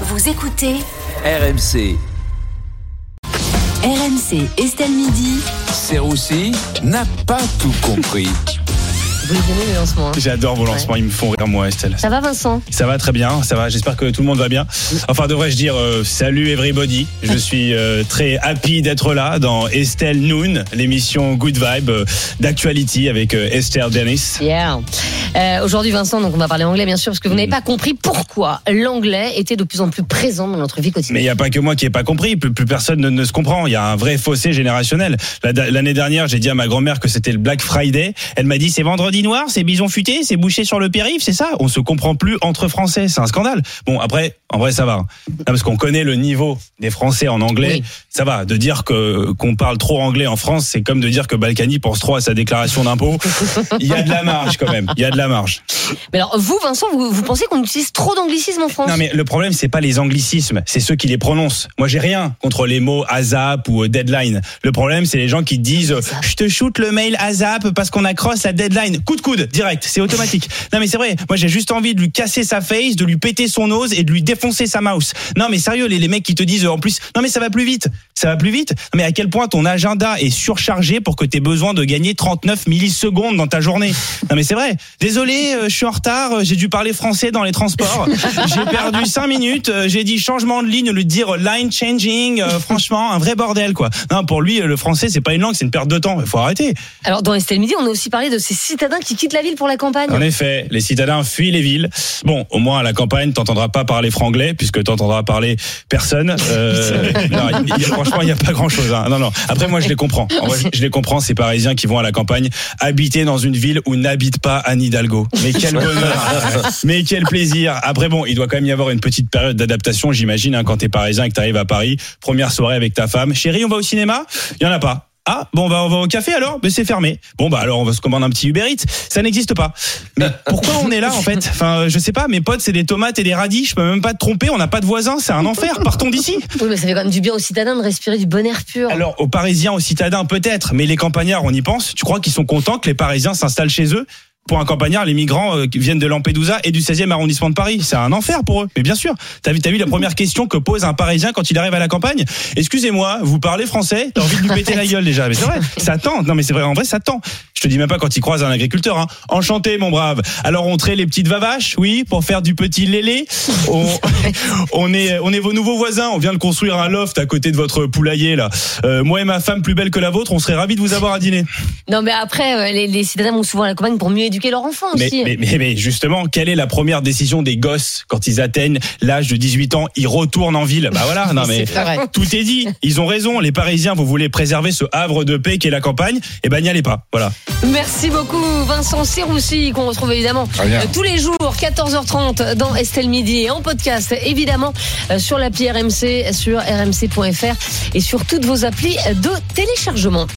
Vous écoutez RMC. RMC Estelle Midi. Serroussi n'a pas tout compris. Vous aimez les lancements hein J'adore vos lancements, ils me font rire moi Estelle. Ça va Vincent? Ça va très bien, ça va, j'espère que tout le monde va bien. Enfin devrais-je dire euh, salut everybody. Je suis euh, très happy d'être là dans Estelle Noon, l'émission Good Vibe euh, d'actuality avec euh, Esther Dennis. Yeah. Euh, Aujourd'hui Vincent, donc on va parler anglais bien sûr parce que vous n'avez pas compris pourquoi l'anglais était de plus en plus présent dans notre vie Mais il quotidienne. n'y a pas que moi qui n'ai pas compris, plus, personne ne, ne se comprend. Il y a un vrai fossé générationnel. La- L'année dernière, j'ai dit à ma grand-mère que c'était le Black Friday. Elle m'a dit c'est vendredi noir, c'est bison futé, c'est bouché sur le périph', c'est ça? On se comprend plus entre Français, c'est un scandale. Bon après, en vrai ça va. Non, parce qu'on connaît le niveau des Français en anglais, Oui. ça va. De dire que qu'on parle trop anglais en France, c'est comme de dire que Balkany pense trop à sa déclaration d'impôt. Il y a de la marge quand même. Il y a de la marge. Mais alors vous Vincent, vous, vous pensez qu'on utilise trop d'anglicisme en France? Non mais le problème c'est pas les anglicismes, c'est ceux qui les prononcent. Moi j'ai rien contre les mots ASAP ou euh, deadline. Le problème c'est les gens qui disent je te shoot le mail ASAP parce qu'on accroche la deadline. Coup de coude, direct, c'est automatique. Non mais c'est vrai, moi j'ai juste envie de lui casser sa face, de lui péter son nose et de lui défoncer sa mouse. Non mais sérieux les, les mecs qui te disent euh, en plus non mais ça va plus vite, ça va plus vite. Non, mais à quel point ton agenda est surchargé pour que tu aies besoin de gagner 39 millisecondes dans ta journée? Non mais c'est vrai. Désolé, euh, je suis en retard, euh, j'ai dû parler français dans les transports. J'ai perdu 5 minutes, j'ai dit changement de ligne, de dire line changing, franchement, un vrai bordel quoi. Non, pour lui le français c'est pas une langue, c'est une perte de temps, il faut arrêter. Alors dans Estelle Midi, on a aussi parlé de ces citadins qui quittent la ville pour la campagne. En effet, les citadins fuient les villes. Bon, au moins à la campagne, t'entendras pas parler franglais puisque t'entendras parler personne. Euh, non, y franchement, il y a pas grand-chose. hein. Non, non. Après, moi, je les comprends. En vrai, je les comprends ces Parisiens qui vont à la campagne habiter dans une ville où n'habite pas Anne Hidalgo. Mais quel bonheur Mais quel plaisir Après, bon, il doit quand même y avoir une petite période d'adaptation, j'imagine, hein, quand t'es parisien et que t'arrives à Paris. Première soirée avec ta femme. Chérie, on va au cinéma? Il y en a pas. Ah bon bah on va au café alors? Mais c'est fermé. Bon bah alors on va se commander un petit Uber Eats. Ça n'existe pas. Mais pourquoi on est là en fait? Enfin je sais pas. Mes potes c'est des tomates et des radis. Je peux même pas te tromper. On n'a pas de voisins. C'est un enfer. Partons d'ici. Oui, mais ça fait quand même du bien aux citadins de respirer du bon air pur. Alors aux Parisiens, aux citadins peut-être, mais les campagnards on y pense. Tu crois qu'ils sont contents que les Parisiens s'installent chez eux? Pour un campagnard, les migrants euh, qui viennent de Lampedusa et du 16e arrondissement de Paris, c'est un enfer pour eux. Mais bien sûr, t'as vu, t'as vu la première question que pose un Parisien quand il arrive à la campagne? Excusez-moi, vous parlez français? T'as envie de lui péter la gueule déjà Mais c'est vrai, ça tend. Non mais c'est vrai, en vrai ça tend. Je te dis même pas quand il croise un agriculteur. Hein. Enchanté mon brave. Alors on traite les petites vavaches, oui, pour faire du petit lélé. On, on est, on est vos nouveaux voisins. On vient de construire un loft à côté de votre poulailler là. Euh, moi et ma femme plus belle que la vôtre, on serait ravis de vous avoir à dîner. Non mais après, euh, les, les citadins vont souvent à la campagne pour mieux éduquer leurs enfants Mais, aussi. mais, mais, mais justement, quelle est la première décision des gosses quand ils atteignent l'âge de 18 ans? Ils retournent en ville. Bah voilà, non mais tout est dit. Ils ont raison. Les Parisiens, vous voulez préserver ce havre de paix qu'est la campagne? Eh ben n'y allez pas. Voilà. Merci beaucoup Vincent Serroussi qu'on retrouve évidemment euh, tous les jours 14h30 dans Estelle Midi et en podcast évidemment euh, sur l'appli RMC, sur rmc.fr et sur toutes vos applis de téléchargement.